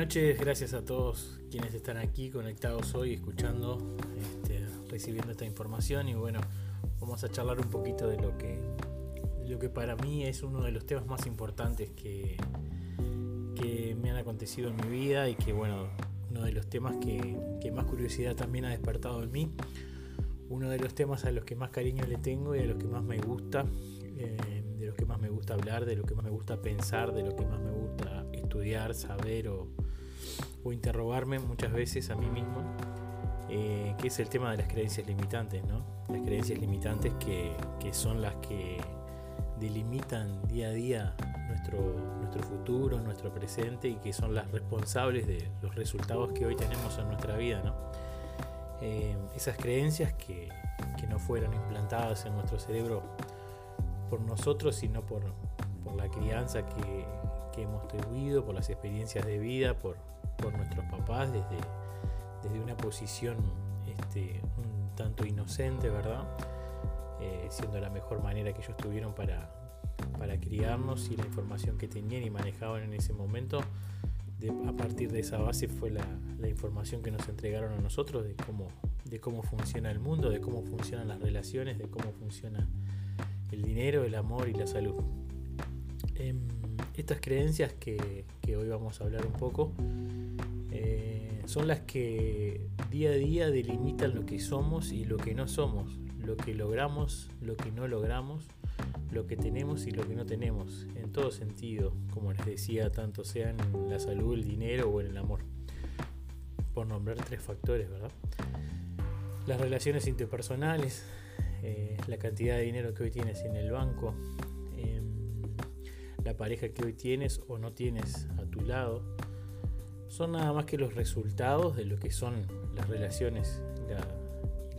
noches, gracias a todos quienes están aquí conectados hoy, escuchando, este, recibiendo esta información. Y bueno, vamos a charlar un poquito de lo que, lo que para mí es uno de los temas más importantes que, que me han acontecido en mi vida y que bueno, uno de los temas que, más curiosidad también ha despertado en mí, uno de los temas a los que más cariño le tengo y a los que más me gusta, eh, de los que más me gusta hablar, de lo que más me gusta pensar, de lo que más me gusta estudiar, saber o, interrogarme muchas veces a mí mismo, eh, que es el tema de las creencias limitantes, ¿no? Las creencias limitantes que, que son las que delimitan día a día nuestro, nuestro futuro, nuestro presente y que son las responsables de los resultados que hoy tenemos en nuestra vida. ¿no? Eh, esas creencias que, que, no fueron implantadas en nuestro cerebro por nosotros, sino por, por la crianza que, que, hemos tenido, por las experiencias de vida, por, por nuestros papás, desde, desde una posición este, un tanto inocente, ¿verdad? Eh, siendo la mejor manera que ellos tuvieron para, para criarnos y la información que tenían y manejaban en ese momento. a partir de esa base fue la, información que nos entregaron a nosotros de cómo, de cómo funciona el mundo, de cómo funcionan las relaciones, de cómo funciona el dinero, el amor y la salud. Em, estas creencias que, hoy vamos a hablar un poco eh, son las que día a día delimitan lo que somos y lo que no somos, lo que logramos, lo que no logramos lo que tenemos y lo que no tenemos, en todo sentido, como les decía, tanto sea en la salud, el dinero o en el amor. Por nombrar tres factores, ¿verdad? Las relaciones interpersonales, eh, la cantidad de dinero que hoy tienes en el banco, em, la pareja que hoy tienes o no tienes a tu lado, son nada más que los resultados de lo que son las relaciones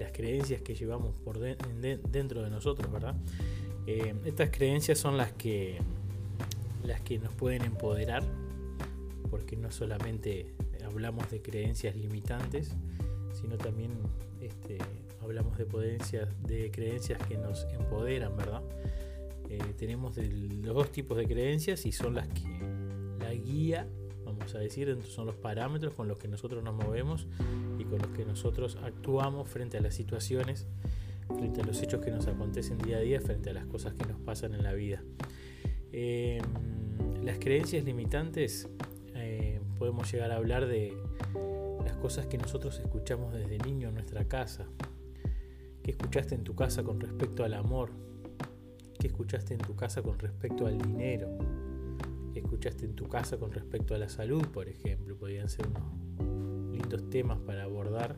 las creencias que llevamos por dentro de nosotros, ¿verdad? Eh, estas creencias son las que, las que nos pueden empoderar, porque no solamente hablamos de creencias limitantes, sino también este, hablamos de, de creencias que nos empoderan, ¿verdad? Eh, tenemos los dos tipos de creencias y son las que la guía, vamos a decir, son los parámetros con los que nosotros nos movemos y con los que nosotros actuamos frente a las situaciones frente a los hechos que nos acontecen día a día, frente a las cosas que nos pasan en la vida. Em, las creencias limitantes, eh, podemos llegar a hablar de las cosas que nosotros escuchamos desde niño en nuestra casa. ¿Qué escuchaste en tu casa con respecto al amor? ¿Qué escuchaste en tu casa con respecto al dinero? ¿Qué escuchaste en tu casa con respecto a la salud, por ejemplo? Podrían ser unos lindos temas para abordar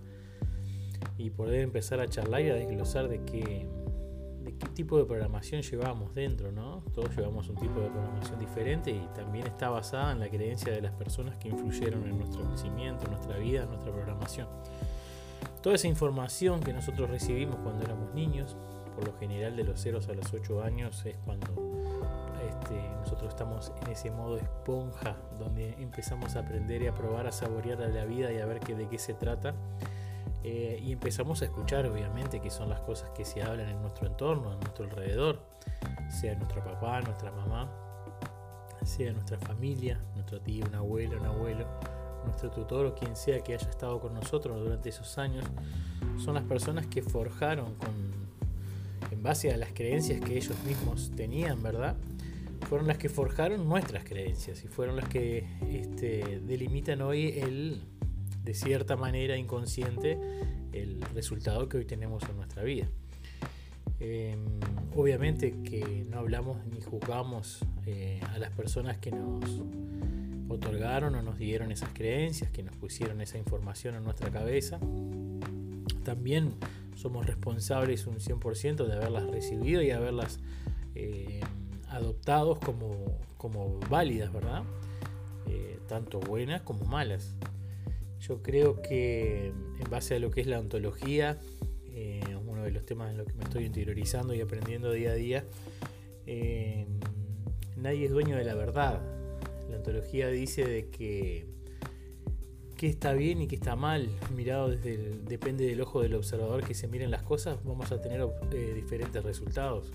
y poder empezar a charlar y a desglosar de qué, de qué tipo de programación llevamos dentro, ¿no? Todos llevamos un tipo de programación diferente y también está basada en la creencia de las personas que influyeron en nuestro crecimiento, en nuestra vida, en nuestra programación. Toda esa información que nosotros recibimos cuando éramos niños, por lo general de los 0 a los 8 años es cuando este, nosotros estamos en ese modo esponja, donde empezamos a aprender y a probar, a saborear la vida y a ver que, de qué se trata eh, y empezamos a escuchar, obviamente, que son las cosas que se hablan en nuestro entorno, en nuestro alrededor, sea nuestro papá, nuestra mamá, sea nuestra familia, nuestro tío, un abuelo, un abuelo, nuestro tutor o quien sea que haya estado con nosotros durante esos años, son las personas que forjaron con, en base a las creencias que ellos mismos tenían, ¿verdad? Fueron las que forjaron nuestras creencias y fueron las que este, delimitan hoy el de cierta manera inconsciente el resultado que hoy tenemos en nuestra vida. Em, obviamente que no hablamos ni juzgamos eh, a las personas que nos otorgaron o nos dieron esas creencias, que nos pusieron esa información en nuestra cabeza. También somos responsables un 100% de haberlas recibido y haberlas eh, adoptado como, como válidas, ¿verdad? Eh, tanto buenas como malas. Yo creo que en base a lo que es la ontología, eh, uno de los temas en los que me estoy interiorizando y aprendiendo día a día, eh, nadie es dueño de la verdad. La ontología dice de que qué está bien y qué está mal, mirado desde el, depende del ojo del observador que se miren las cosas, vamos a tener diferentes resultados.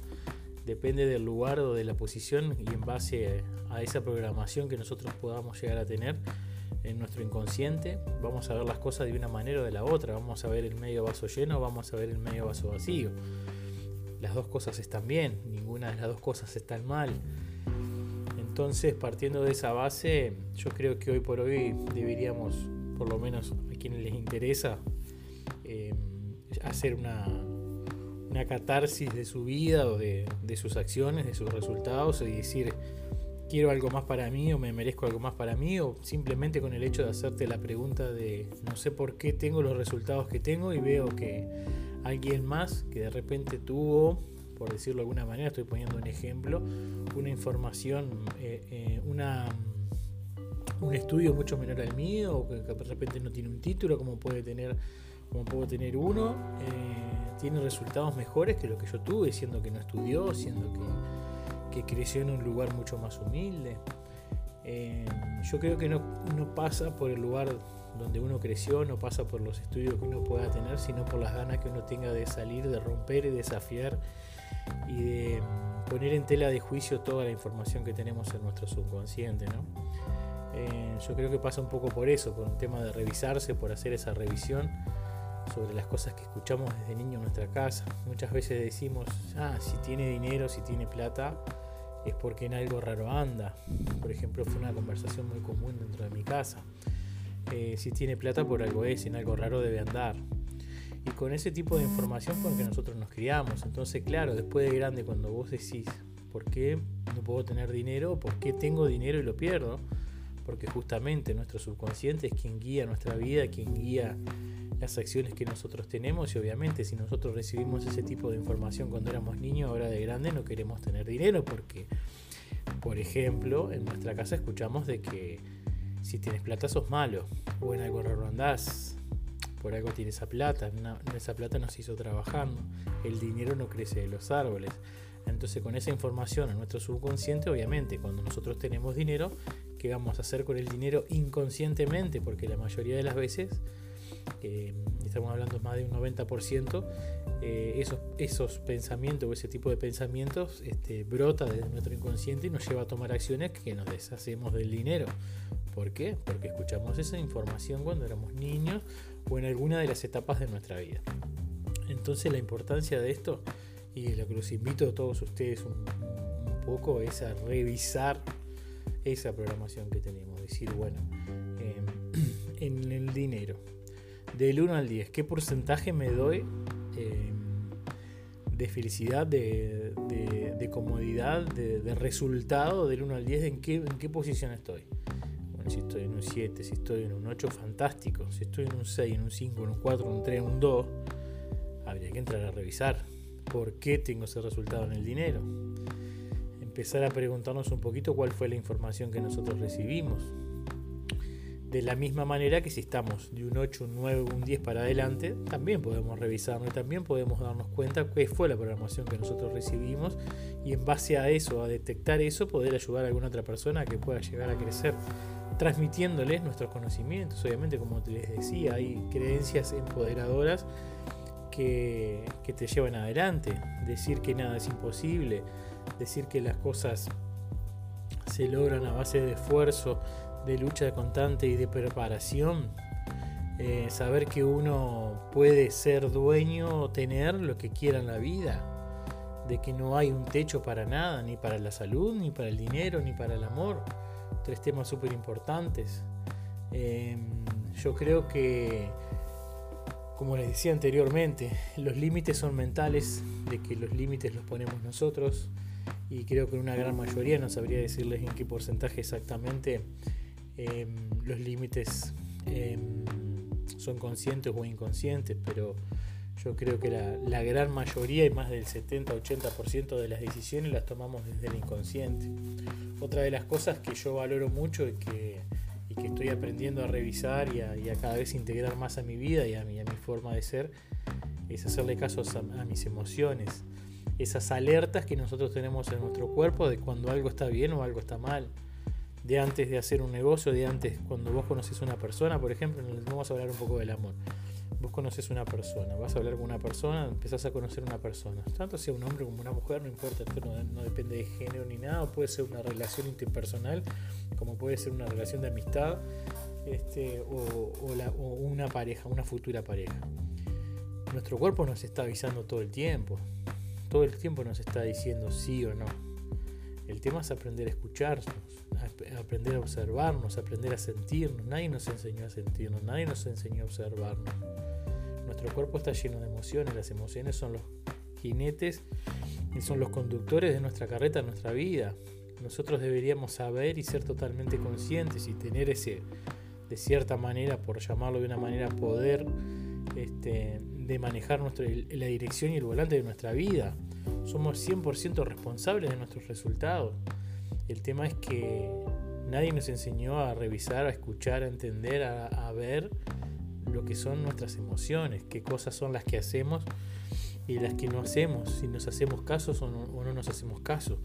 Depende del lugar o de la posición y en base a esa programación que nosotros podamos llegar a tener, en nuestro inconsciente, vamos a ver las cosas de una manera o de la otra, vamos a ver el medio vaso lleno, vamos a ver el medio vaso vacío. Las dos cosas están bien, ninguna de las dos cosas está mal. Entonces, partiendo de esa base, yo creo que hoy por hoy deberíamos, por lo menos a quienes les interesa, eh, hacer una, una catarsis de su vida o de, de sus acciones, de sus resultados y decir, quiero algo más para mí o me merezco algo más para mí o simplemente con el hecho de hacerte la pregunta de no sé por qué tengo los resultados que tengo y veo que alguien más que de repente tuvo, por decirlo de alguna manera, estoy poniendo un ejemplo, una información, eh, eh, una, un estudio mucho menor al mío que de repente no tiene un título como puede tener como puedo tener uno, eh, tiene resultados mejores que lo que yo tuve, siendo que no estudió, siendo que que creció en un lugar mucho más humilde. Eh, yo creo que no, no, pasa por el lugar donde uno creció, no pasa por los estudios que uno pueda tener, sino por las ganas que uno tenga de salir, de romper y desafiar y de poner en tela de juicio toda la información que tenemos en nuestro subconsciente. ¿no? Eh, yo creo que pasa un poco por eso, por un tema de revisarse, por hacer esa revisión sobre las cosas que escuchamos desde niño en nuestra casa. Muchas veces decimos, ah, si tiene dinero, si tiene plata, es porque en algo raro anda. Por ejemplo, fue una conversación muy común dentro de mi casa. Eh, si tiene plata, por algo es, en algo raro debe andar. Y con ese tipo de información fue que nosotros nos criamos. Entonces, claro, después de grande, cuando vos decís, ¿por qué no puedo tener dinero? ¿Por qué tengo dinero y lo pierdo? Porque justamente nuestro subconsciente es quien guía nuestra vida, quien guía las acciones que nosotros tenemos y obviamente si nosotros recibimos ese tipo de información cuando éramos niños, ahora de grande no queremos tener dinero porque, por ejemplo, en nuestra casa escuchamos de que si tienes plata sos malo o en algo raro por algo tienes esa plata, esa plata nos hizo trabajando, el dinero no crece de los árboles. Entonces con esa información a nuestro subconsciente, obviamente, cuando nosotros tenemos dinero, ¿qué vamos a hacer con el dinero inconscientemente? Porque la mayoría de las veces estamos hablando más de un 90%, eh, esos, esos pensamientos o ese tipo de pensamientos este, brota desde nuestro inconsciente y nos lleva a tomar acciones que nos deshacemos del dinero. ¿Por qué? Porque escuchamos esa información cuando éramos niños o en alguna de las etapas de nuestra vida. Entonces la importancia de esto y lo que los invito a todos ustedes un, poco es a revisar esa programación que tenemos. Decir, bueno, em, en el dinero, del 1 al 10, ¿qué porcentaje me doy eh, de felicidad, de, comodidad, de, resultado del 1 al 10? ¿En qué, ¿En qué posición estoy? Bueno, si estoy en un 7, si estoy en un 8, fantástico. Si estoy en un 6, en un 5, en un 4, en un 3, en un 2, habría que entrar a revisar por qué tengo ese resultado en el dinero. Empezar a preguntarnos un poquito cuál fue la información que nosotros recibimos de la misma manera que si estamos de un 8, un 9, un 10 para adelante, también podemos revisarlo y también podemos darnos cuenta qué fue la programación que nosotros recibimos y en base a eso, a detectar eso, poder ayudar a alguna otra persona que pueda llegar a crecer transmitiéndoles nuestros conocimientos. Obviamente, como les decía, hay creencias empoderadoras que, que te llevan adelante. Decir que nada es imposible, decir que las cosas se logran a base de esfuerzo, de lucha constante y de preparación, eh, saber que uno puede ser dueño o tener lo que quiera en la vida, de que no hay un techo para nada, ni para la salud, ni para el dinero, ni para el amor. Tres temas súper importantes. Em, yo creo que, como les decía anteriormente, los límites son mentales, de que los límites los ponemos nosotros y creo que una gran mayoría, no sabría decirles en qué porcentaje exactamente, Em, los límites em, son conscientes o inconscientes, pero yo creo que la, gran mayoría y más del 70-80% de las decisiones las tomamos desde el inconsciente. Otra de las cosas que yo valoro mucho y que, que estoy aprendiendo a revisar y a, cada vez integrar más a mi vida y a mi, a mi forma de ser es hacerle caso a mis emociones, esas alertas que nosotros tenemos en nuestro cuerpo de cuando algo está bien o algo está mal de antes de hacer un negocio, de antes cuando vos conoces una persona, por ejemplo, vamos a hablar un poco del amor. Vos conoces una persona, vas a hablar con una persona, empezás a conocer una persona, tanto sea un hombre como una mujer, no importa, esto no, depende de género ni nada, puede ser una relación interpersonal, como puede ser una relación de amistad. este, o, o una pareja, una futura pareja. Nuestro cuerpo nos está avisando todo el tiempo. Todo el tiempo nos está diciendo sí o no. El tema es aprender a escucharnos, aprender a observarnos, aprender a sentirnos. Nadie nos enseñó a sentirnos, nadie nos enseñó a observarnos. Nuestro cuerpo está lleno de emociones, las emociones son los jinetes y son los conductores de nuestra carreta, de nuestra vida. Nosotros deberíamos saber y ser totalmente conscientes y tener ese, de cierta manera, por llamarlo de una manera, poder este, de manejar nuestro, la dirección y el volante de nuestra vida. Somos 100% responsables de nuestros resultados. El tema es que nadie nos enseñó a revisar, a escuchar, a entender, a, ver lo que son nuestras emociones, qué cosas son las que hacemos y las que no hacemos, si nos hacemos caso o no, nos hacemos caso,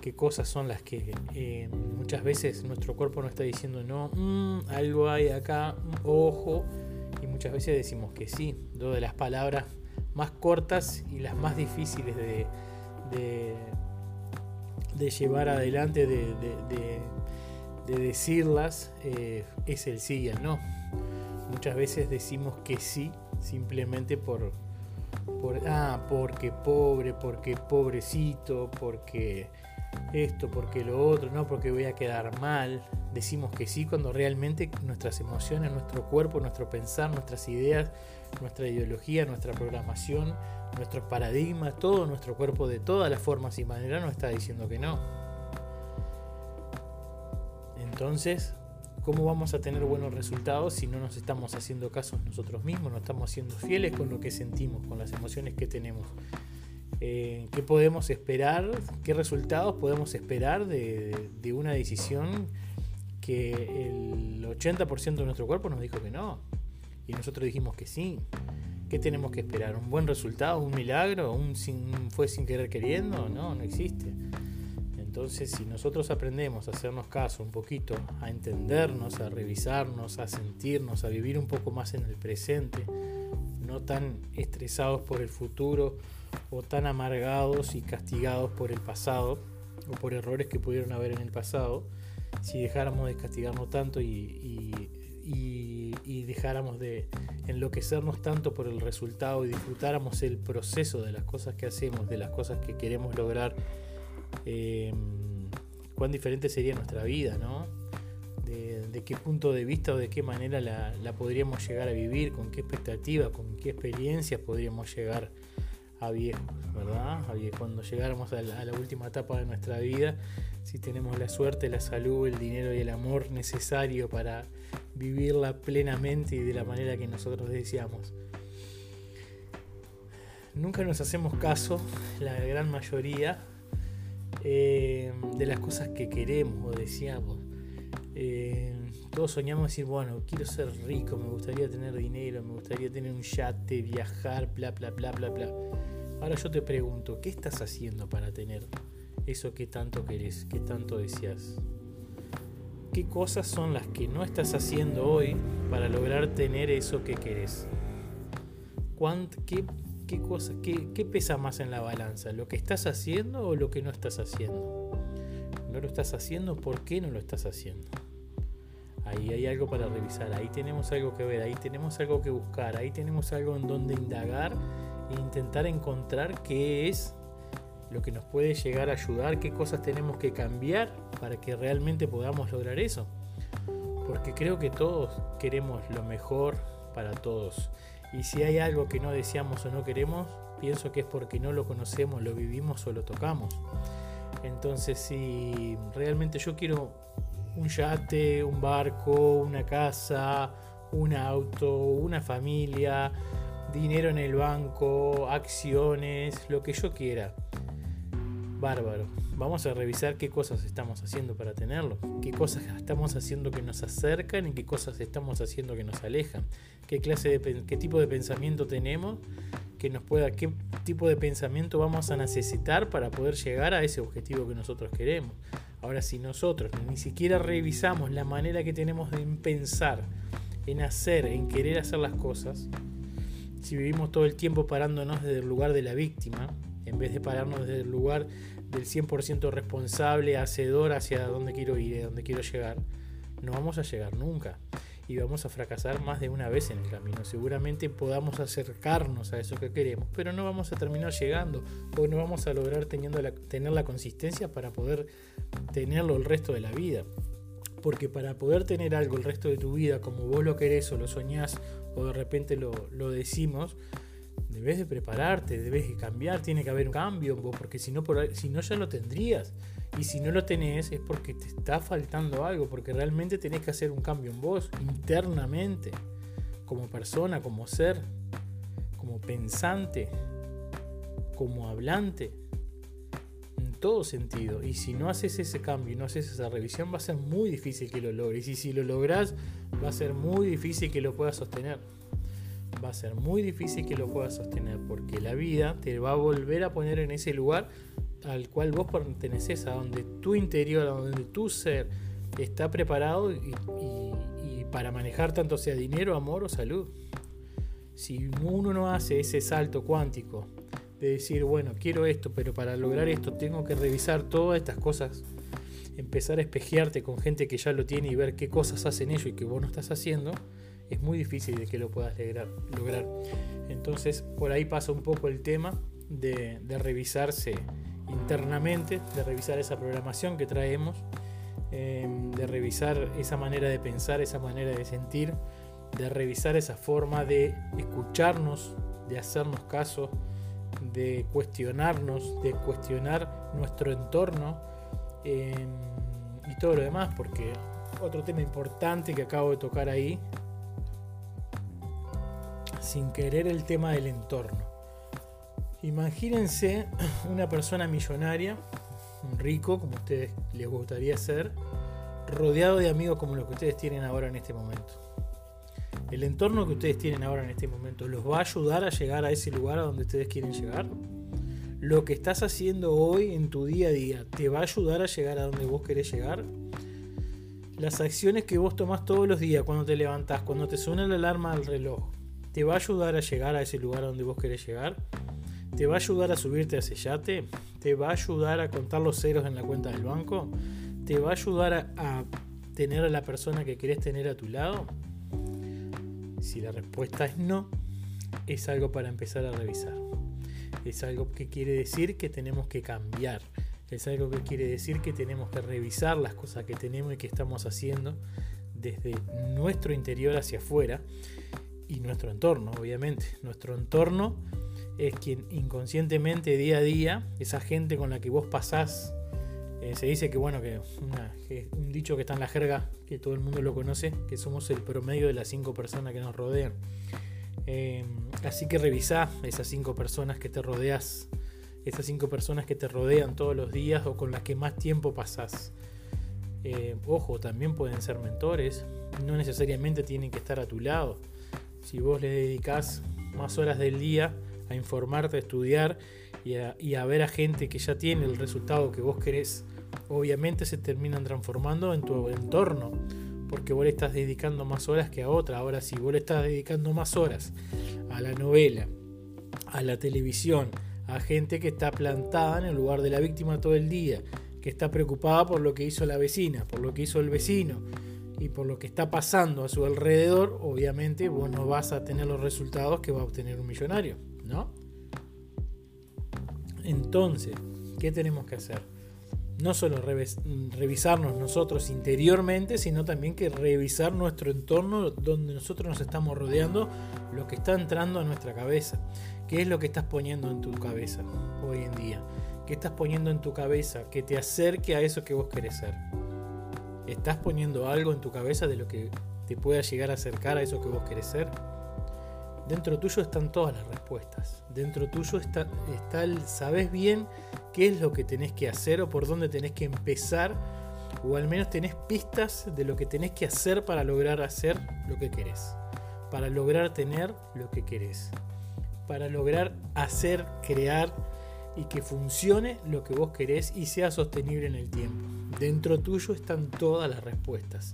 qué cosas son las que eh, muchas veces nuestro cuerpo nos está diciendo no, mm, algo hay acá, ojo, y muchas veces decimos que sí, dos de las palabras más cortas y las más difíciles de, de, llevar adelante, de, decirlas, eh, es el sí y el no. Muchas veces decimos que sí simplemente por ah, porque pobre, porque pobrecito, porque esto, porque lo otro, no porque voy a quedar mal. Decimos que sí cuando realmente nuestras emociones, nuestro cuerpo, nuestro pensar, nuestras ideas, nuestra ideología, nuestra programación, nuestros paradigmas, todo nuestro cuerpo de todas las formas y maneras nos está diciendo que no. Entonces, ¿cómo vamos a tener buenos resultados si no nos estamos haciendo caso nosotros mismos, no estamos siendo fieles con lo que sentimos, con las emociones que tenemos? Eh, ¿Qué podemos esperar? ¿Qué resultados podemos esperar de, de una decisión que el 80% de nuestro cuerpo nos dijo que no? Y nosotros dijimos que sí. ¿Qué tenemos que esperar? ¿Un buen resultado? ¿Un milagro? ¿Un fue sin querer queriendo? No, no existe. Entonces, si nosotros aprendemos a hacernos caso un poquito, a entendernos, a revisarnos, a sentirnos, a vivir un poco más en el presente, no tan estresados por el futuro o tan amargados y castigados por el pasado o por errores que pudieron haber en el pasado, si dejáramos de castigarnos tanto y y dejáramos de enloquecernos tanto por el resultado y disfrutáramos el proceso de las cosas que hacemos, de las cosas que queremos lograr, em, cuán diferente sería nuestra vida, ¿no? De, qué punto de vista o de qué manera la, podríamos llegar a vivir, con qué expectativa, con qué experiencias podríamos llegar a viejo, ¿verdad? Cuando llegáramos a la última etapa de nuestra vida, si tenemos la suerte, la salud, el dinero y el amor necesario para vivirla plenamente y de la manera que nosotros deseamos. Nunca nos hacemos caso, la gran mayoría, eh, de las cosas que queremos o deseamos. Eh, todos soñamos decir, bueno, quiero ser rico, me gustaría tener dinero, me gustaría tener un yate, viajar, bla, bla, bla, bla, bla. Ahora yo te pregunto, ¿qué estás haciendo para tener eso que tanto querés, que tanto deseas? qué cosas son las que no estás haciendo hoy para lograr tener eso que querés. Qué, qué, cosa, qué, qué pesa más en la balanza? ¿Lo que estás haciendo o lo que no estás haciendo? ¿No lo estás haciendo? ¿Por qué no lo estás haciendo? Ahí hay algo para revisar, ahí tenemos algo que ver, ahí tenemos algo que buscar, ahí tenemos algo en donde indagar e intentar encontrar qué es lo que nos puede llegar a ayudar, qué cosas tenemos que cambiar para que realmente podamos lograr eso. Porque creo que todos queremos lo mejor para todos. Y si hay algo que no deseamos o no queremos, pienso que es porque no lo conocemos, lo vivimos o lo tocamos. Entonces, si realmente yo quiero un yate, un barco, una casa, un auto, una familia, dinero en el banco, acciones, lo que yo quiera Bárbaro. Vamos a revisar qué cosas estamos haciendo para tenerlo, qué cosas estamos haciendo que nos acercan y qué cosas estamos haciendo que nos alejan, qué clase de qué tipo de pensamiento tenemos que nos pueda, qué tipo de pensamiento vamos a necesitar para poder llegar a ese objetivo que nosotros queremos. Ahora, si nosotros ni siquiera revisamos la manera que tenemos de pensar, en hacer, en querer hacer las cosas, si vivimos todo el tiempo parándonos desde el lugar de la víctima, en vez de pararnos desde el lugar del 100% responsable, hacedor hacia dónde quiero ir, a dónde quiero llegar, no vamos a llegar nunca. Y vamos a fracasar más de una vez en el camino. Seguramente podamos acercarnos a eso que queremos, pero no vamos a terminar llegando o no vamos a lograr teniendo tener la consistencia para poder tenerlo el resto de la vida. Porque para poder tener algo el resto de tu vida como vos lo querés o lo soñás o de repente lo, lo decimos, debes de prepararte, debes de cambiar, tiene que haber un cambio, porque si no, si no ya lo tendrías. Y si no lo tenés es porque te está faltando algo, porque realmente tenés que hacer un cambio en vos, internamente, como persona, como ser, como pensante, como hablante, en todo sentido. Y si no haces ese cambio y no haces esa revisión, va a ser muy difícil que lo logres. Y si lo logras, va a ser muy difícil que lo puedas sostener va a ser muy difícil que lo puedas sostener porque la vida te va a volver a poner en ese lugar al cual vos perteneces, a donde tu interior, a donde tu ser está preparado y, para manejar tanto sea dinero, amor o salud. Si uno no hace ese salto cuántico de decir, bueno, quiero esto, pero para lograr esto tengo que revisar todas estas cosas, empezar a espejearte con gente que ya lo tiene y ver qué cosas hacen ellos y que vos no estás haciendo, es muy difícil de que lo puedas lograr. Entonces, por ahí pasa un poco el tema de, revisarse internamente, de revisar esa programación que traemos, em, de revisar esa manera de pensar, esa manera de sentir, de revisar esa forma de escucharnos, de hacernos caso, de cuestionarnos, de cuestionar nuestro entorno em, y todo lo demás, porque otro tema importante que acabo de tocar ahí sin querer el tema del entorno. Imagínense una persona millonaria, un rico como ustedes les gustaría ser, rodeado de amigos como los que ustedes tienen ahora en este momento. El entorno que ustedes tienen ahora en este momento los va a ayudar a llegar a ese lugar a donde ustedes quieren llegar. Lo que estás haciendo hoy en tu día a día te va a ayudar a llegar a donde vos querés llegar. Las acciones que vos tomás todos los días cuando te levantás, cuando te suena la alarma del reloj, ¿Te va a ayudar a llegar a ese lugar donde vos querés llegar? ¿Te va a ayudar a subirte a ese yate? ¿Te va a ayudar a contar los ceros en la cuenta del banco? ¿Te va a ayudar a, tener a la persona que querés tener a tu lado? Si la respuesta es no, es algo para empezar a revisar. Es algo que quiere decir que tenemos que cambiar. Es algo que quiere decir que tenemos que revisar las cosas que tenemos y que estamos haciendo desde nuestro interior hacia afuera y nuestro entorno, obviamente. Nuestro entorno es quien inconscientemente día a día, esa gente con la que vos pasás, eh, se dice que bueno, que, un dicho que está en la jerga, que todo el mundo lo conoce, que somos el promedio de las cinco personas que nos rodean. Em, así que revisá esas cinco personas que te rodeas, esas cinco personas que te rodean todos los días o con las que más tiempo pasás. Eh, ojo, también pueden ser mentores, no necesariamente tienen que estar a tu lado si vos le dedicás más horas del día a informarte, a estudiar y a, ver a gente que ya tiene el resultado que vos querés, obviamente se terminan transformando en tu entorno, porque vos le estás dedicando más horas que a otra. Ahora, si vos le estás dedicando más horas a la novela, a la televisión, a gente que está plantada en el lugar de la víctima todo el día, que está preocupada por lo que hizo la vecina, por lo que hizo el vecino, y por lo que está pasando a su alrededor, obviamente vos no vas a tener los resultados que va a obtener un millonario, ¿no? Entonces, ¿qué tenemos que hacer? No solo revisarnos nosotros interiormente, sino también que revisar nuestro entorno donde nosotros nos estamos rodeando, lo que está entrando a nuestra cabeza. ¿Qué es lo que estás poniendo en tu cabeza hoy en día? ¿Qué estás poniendo en tu cabeza que te acerque a eso que vos querés ser? ¿Estás poniendo algo en tu cabeza de lo que te pueda llegar a acercar a eso que vos querés ser? Dentro tuyo están todas las respuestas. Dentro tuyo está, el, sabes bien qué es lo que tenés que hacer o por dónde tenés que empezar, o al menos tenés pistas de lo que tenés que hacer para lograr hacer lo que querés, para lograr tener lo que querés, para lograr hacer, crear y que funcione lo que vos querés y sea sostenible en el tiempo. Dentro tuyo están todas las respuestas.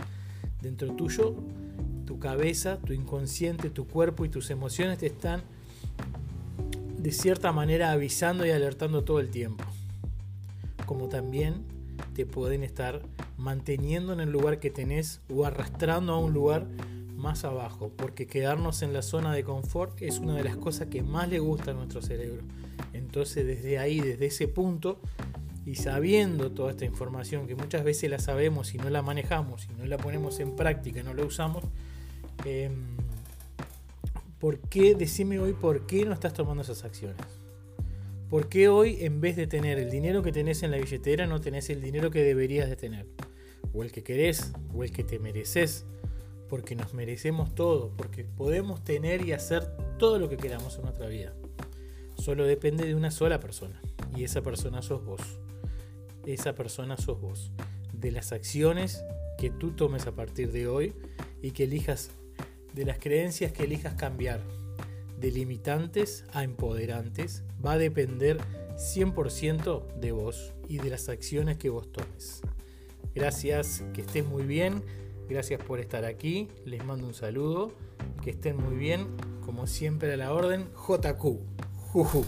Dentro tuyo, tu cabeza, tu inconsciente, tu cuerpo y tus emociones te están de cierta manera avisando y alertando todo el tiempo. Como también te pueden estar manteniendo en el lugar que tenés o arrastrando a un lugar más abajo, porque quedarnos en la zona de confort es una de las cosas que más le gusta a nuestro cerebro. Entonces desde ahí, desde ese punto, y sabiendo toda esta información que muchas veces la sabemos y no la manejamos y no la ponemos en práctica, no la usamos, eh, ¿por qué, decime hoy, por qué no estás tomando esas acciones? ¿Por qué hoy en vez de tener el dinero que tenés en la billetera no tenés el dinero que deberías de tener? O el que querés, o el que te mereces. Porque nos merecemos todo, porque podemos tener y hacer todo lo que queramos en nuestra vida. Solo depende de una sola persona. Y esa persona sos vos. Esa persona sos vos. De las acciones que tú tomes a partir de hoy y que elijas, de las creencias que elijas cambiar de limitantes a empoderantes va a depender 100% de vos y de las acciones que vos tomes. Gracias, que estés muy bien, gracias por estar aquí, les mando un saludo, que estén muy bien, como siempre a la orden, JQ. Juju.